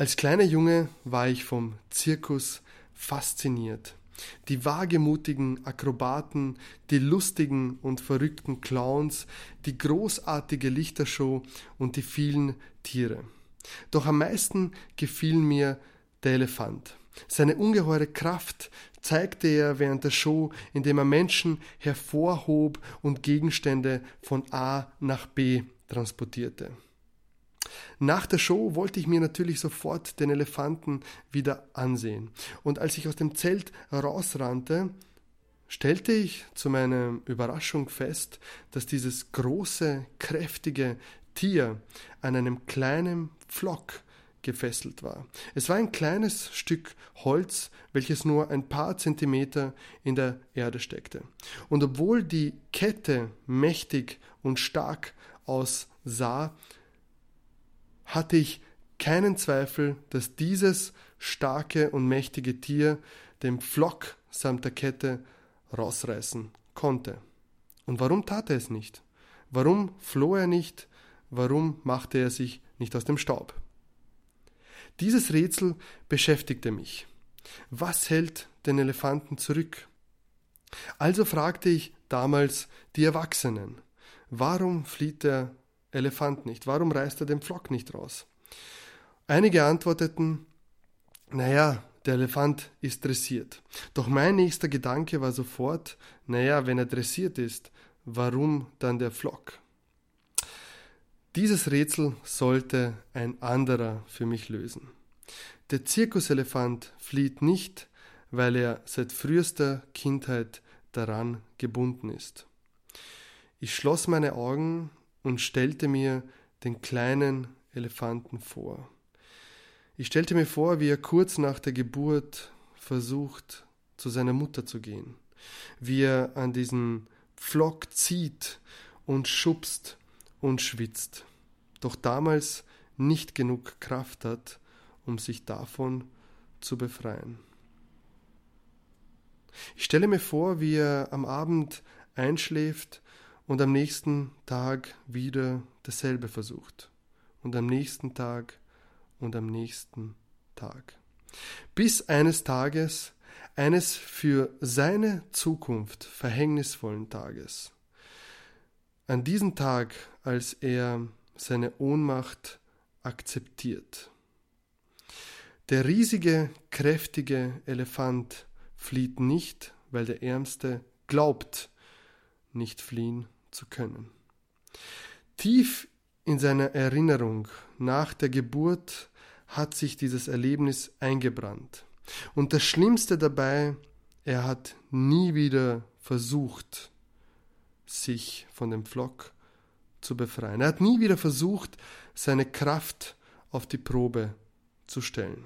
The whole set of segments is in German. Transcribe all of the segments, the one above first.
Als kleiner Junge war ich vom Zirkus fasziniert. Die wagemutigen Akrobaten, die lustigen und verrückten Clowns, die großartige Lichtershow und die vielen Tiere. Doch am meisten gefiel mir der Elefant. Seine ungeheure Kraft zeigte er während der Show, indem er Menschen hervorhob und Gegenstände von A nach B transportierte. Nach der Show wollte ich mir natürlich sofort den Elefanten wieder ansehen. Und als ich aus dem Zelt rausrannte, stellte ich zu meiner Überraschung fest, dass dieses große, kräftige Tier an einem kleinen Pflock gefesselt war. Es war ein kleines Stück Holz, welches nur ein paar Zentimeter in der Erde steckte. Und obwohl die Kette mächtig und stark aussah, hatte ich keinen Zweifel, dass dieses starke und mächtige Tier den Pflock samt der Kette rausreißen konnte. Und warum tat er es nicht? Warum floh er nicht? Warum machte er sich nicht aus dem Staub? Dieses Rätsel beschäftigte mich. Was hält den Elefanten zurück? Also fragte ich damals die Erwachsenen, warum flieht der Elefant nicht? Warum reißt er den Pflock nicht raus? Einige antworteten, naja, der Elefant ist dressiert. Doch mein nächster Gedanke war sofort, naja, wenn er dressiert ist, warum dann der Pflock? Dieses Rätsel sollte ein anderer für mich lösen. Der Zirkuselefant flieht nicht, weil er seit frühester Kindheit daran gebunden ist. Ich schloss meine Augen und stellte mir den kleinen Elefanten vor. Ich stellte mir vor, wie er kurz nach der Geburt versucht, zu seiner Mutter zu gehen, wie er an diesen Pflock zieht und schubst und schwitzt, doch damals nicht genug Kraft hat, um sich davon zu befreien. Ich stelle mir vor, wie er am Abend einschläft und am nächsten Tag wieder dasselbe versucht und am nächsten Tag und am nächsten Tag. Bis eines Tages, eines für seine Zukunft verhängnisvollen Tages, an diesem Tag, als er seine Ohnmacht akzeptiert. Der riesige, kräftige Elefant flieht nicht, weil der Ärmste glaubt, nicht fliehen zu können. Tief in seiner Erinnerung nach der Geburt hat sich dieses Erlebnis eingebrannt. Und das Schlimmste dabei, er hat nie wieder versucht, sich von dem Flock zu befreien. Er hat nie wieder versucht, seine Kraft auf die Probe zu stellen.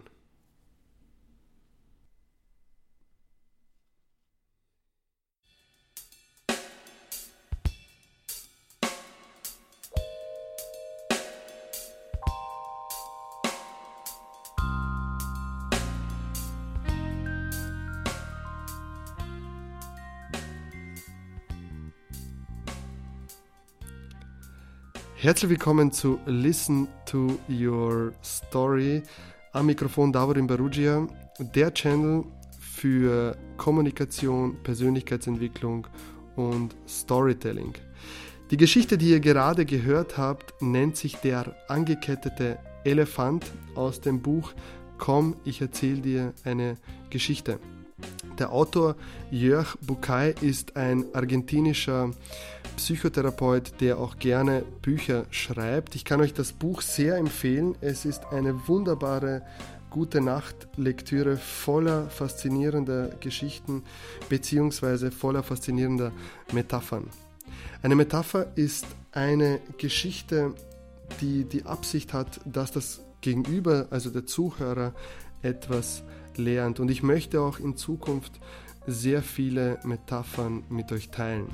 Herzlich willkommen zu Listen to Your Story. Am Mikrofon Davorin Barugia, der Channel für Kommunikation, Persönlichkeitsentwicklung und Storytelling. Die Geschichte, die ihr gerade gehört habt, nennt sich der angekettete Elefant aus dem Buch Komm, ich erzähle dir eine Geschichte. Der Autor Jörg Bucay ist ein argentinischer Psychotherapeut, der auch gerne Bücher schreibt. Ich kann euch das Buch sehr empfehlen. Es ist eine wunderbare gute Nacht-Lektüre voller faszinierender Geschichten bzw. voller faszinierender Metaphern. Eine Metapher ist eine Geschichte, die die Absicht hat, dass das Gegenüber, also der Zuhörer, etwas lernt. Und ich möchte auch in Zukunft sehr viele Metaphern mit euch teilen.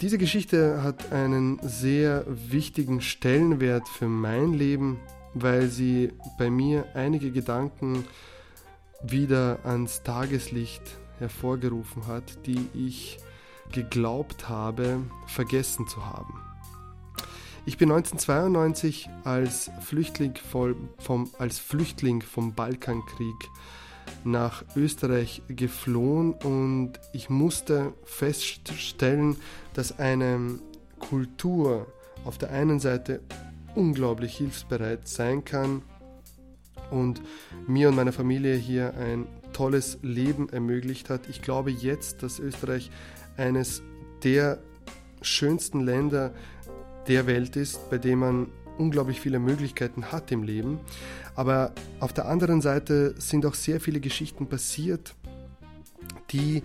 Diese Geschichte hat einen sehr wichtigen Stellenwert für mein Leben, weil sie bei mir einige Gedanken wieder ans Tageslicht hervorgerufen hat, die ich geglaubt habe, vergessen zu haben. Ich bin 1992 als Flüchtling, vom, als Flüchtling vom Balkankrieg nach Österreich geflohen und ich musste feststellen, dass eine Kultur auf der einen Seite unglaublich hilfsbereit sein kann und mir und meiner Familie hier ein tolles Leben ermöglicht hat. Ich glaube jetzt, dass Österreich eines der schönsten Länder der Welt ist, bei dem man unglaublich viele Möglichkeiten hat im Leben. Aber auf der anderen Seite sind auch sehr viele Geschichten passiert, die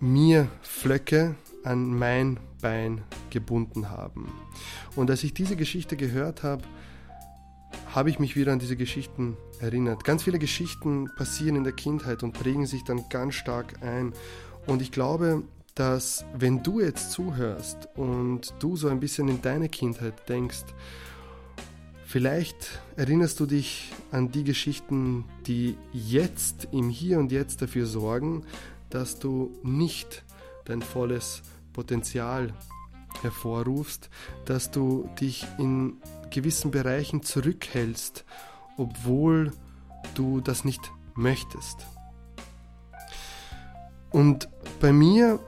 mir Flöcke an mein Bein gebunden haben. Und als ich diese Geschichte gehört habe, habe ich mich wieder an diese Geschichten erinnert. Ganz viele Geschichten passieren in der Kindheit und prägen sich dann ganz stark ein. Und ich glaube, dass wenn du jetzt zuhörst und du so ein bisschen in deine Kindheit denkst, vielleicht erinnerst du dich an die Geschichten, die jetzt im Hier und Jetzt dafür sorgen, dass du nicht dein volles Potenzial hervorrufst, dass du dich in gewissen Bereichen zurückhältst, obwohl du das nicht möchtest. Und bei mir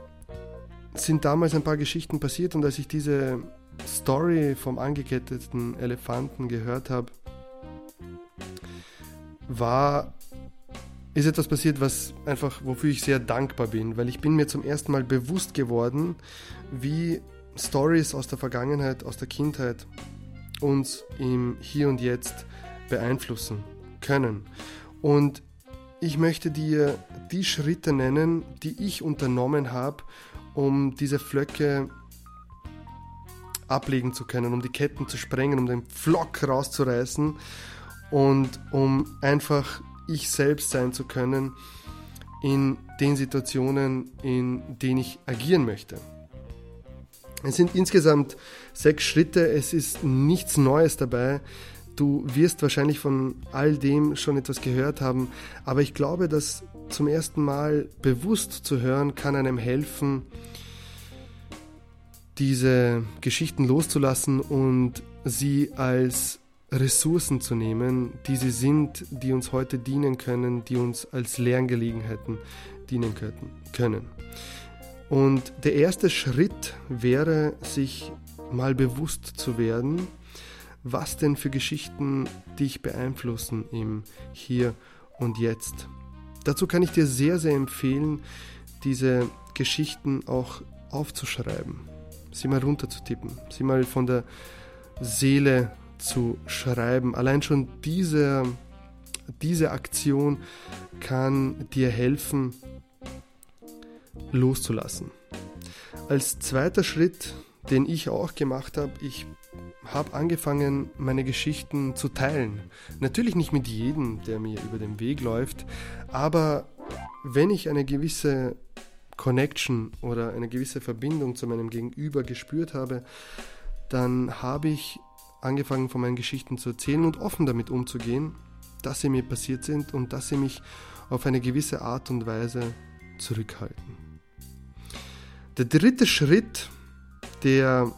sind damals ein paar Geschichten passiert und als ich diese Story vom angeketteten Elefanten gehört habe, war ist etwas passiert, was einfach wofür ich sehr dankbar bin, weil ich bin mir zum ersten Mal bewusst geworden, wie Stories aus der Vergangenheit, aus der Kindheit uns im Hier und Jetzt beeinflussen können. Und ich möchte dir die Schritte nennen, die ich unternommen habe, um diese Flöcke ablegen zu können, um die Ketten zu sprengen, um den Flock rauszureißen und um einfach ich selbst sein zu können in den Situationen, in denen ich agieren möchte. Es sind insgesamt sechs Schritte, es ist nichts Neues dabei. Du wirst wahrscheinlich von all dem schon etwas gehört haben, aber ich glaube, dass zum ersten Mal bewusst zu hören kann einem helfen, diese Geschichten loszulassen und sie als Ressourcen zu nehmen, die sie sind, die uns heute dienen können, die uns als Lerngelegenheiten dienen können. Und der erste Schritt wäre, sich mal bewusst zu werden, was denn für Geschichten dich beeinflussen im Hier und Jetzt. Dazu kann ich dir sehr, sehr empfehlen, diese Geschichten auch aufzuschreiben, sie mal runterzutippen, sie mal von der Seele zu schreiben. Allein schon diese, diese Aktion kann dir helfen, loszulassen. Als zweiter Schritt, den ich auch gemacht habe, ich habe angefangen, meine Geschichten zu teilen. Natürlich nicht mit jedem, der mir über den Weg läuft, aber wenn ich eine gewisse Connection oder eine gewisse Verbindung zu meinem Gegenüber gespürt habe, dann habe ich angefangen, von meinen Geschichten zu erzählen und offen damit umzugehen, dass sie mir passiert sind und dass sie mich auf eine gewisse Art und Weise zurückhalten. Der dritte Schritt, der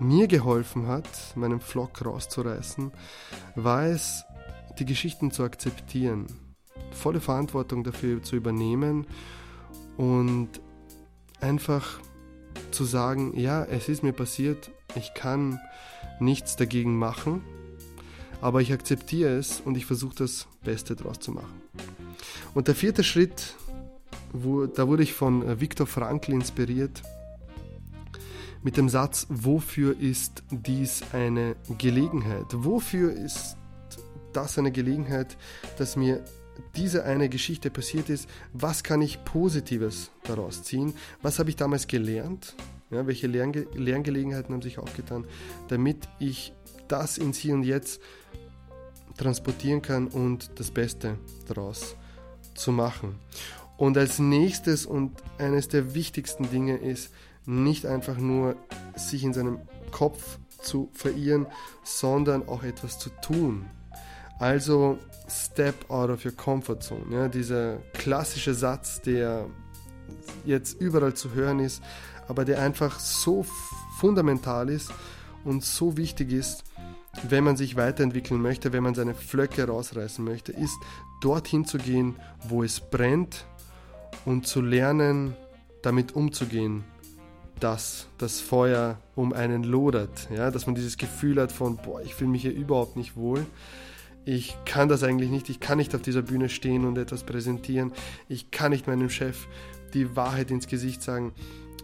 mir geholfen hat, meinen Flock rauszureißen, war es, die Geschichten zu akzeptieren, volle Verantwortung dafür zu übernehmen und einfach zu sagen, ja, es ist mir passiert, ich kann nichts dagegen machen, aber ich akzeptiere es und ich versuche das Beste daraus zu machen. Und der vierte Schritt, wo, da wurde ich von äh, Viktor Frankl inspiriert mit dem Satz, wofür ist dies eine Gelegenheit? Wofür ist das eine Gelegenheit, dass mir diese eine Geschichte passiert ist? Was kann ich Positives daraus ziehen? Was habe ich damals gelernt? Ja, welche Lernge Lerngelegenheiten haben sich aufgetan, damit ich das ins Hier und Jetzt transportieren kann und das Beste daraus zu machen. Und als nächstes und eines der wichtigsten Dinge ist, nicht einfach nur sich in seinem Kopf zu verirren, sondern auch etwas zu tun. Also step out of your comfort zone. Ja, dieser klassische Satz, der jetzt überall zu hören ist, aber der einfach so fundamental ist und so wichtig ist, wenn man sich weiterentwickeln möchte, wenn man seine Flöcke rausreißen möchte, ist dorthin zu gehen, wo es brennt und zu lernen, damit umzugehen, dass das Feuer um einen lodert, ja, dass man dieses Gefühl hat von, boah, ich fühle mich hier überhaupt nicht wohl, ich kann das eigentlich nicht, ich kann nicht auf dieser Bühne stehen und etwas präsentieren, ich kann nicht meinem Chef die Wahrheit ins Gesicht sagen,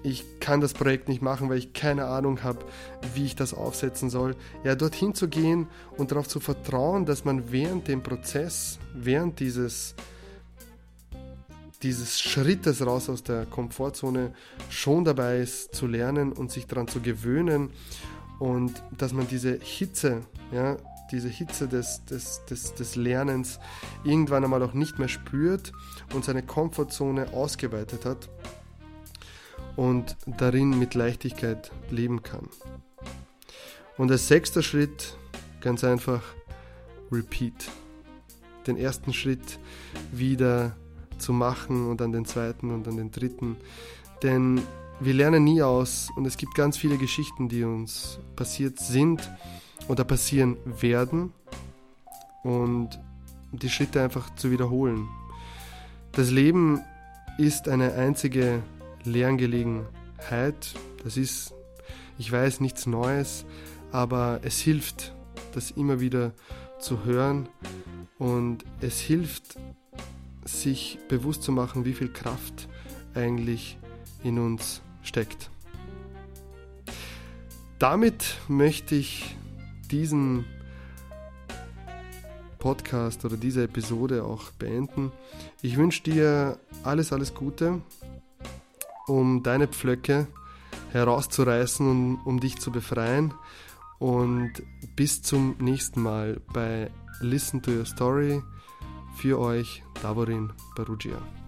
ich kann das Projekt nicht machen, weil ich keine Ahnung habe, wie ich das aufsetzen soll. Ja, dorthin zu gehen und darauf zu vertrauen, dass man während dem Prozess, während dieses, dieses Schrittes raus aus der Komfortzone schon dabei ist zu lernen und sich daran zu gewöhnen und dass man diese Hitze, ja, diese Hitze des, des, des, des Lernens irgendwann einmal auch nicht mehr spürt und seine Komfortzone ausgeweitet hat und darin mit Leichtigkeit leben kann. Und als sechster Schritt ganz einfach Repeat. Den ersten Schritt wieder zu machen und dann den zweiten und dann den dritten. Denn wir lernen nie aus und es gibt ganz viele Geschichten, die uns passiert sind oder passieren werden und die Schritte einfach zu wiederholen. Das Leben ist eine einzige Lerngelegenheit. Das ist, ich weiß, nichts Neues, aber es hilft, das immer wieder zu hören und es hilft, sich bewusst zu machen, wie viel Kraft eigentlich in uns steckt. Damit möchte ich diesen Podcast oder diese Episode auch beenden. Ich wünsche dir alles, alles Gute um deine Pflöcke herauszureißen und um dich zu befreien. Und bis zum nächsten Mal bei Listen to Your Story für euch, Tavorin Perugija.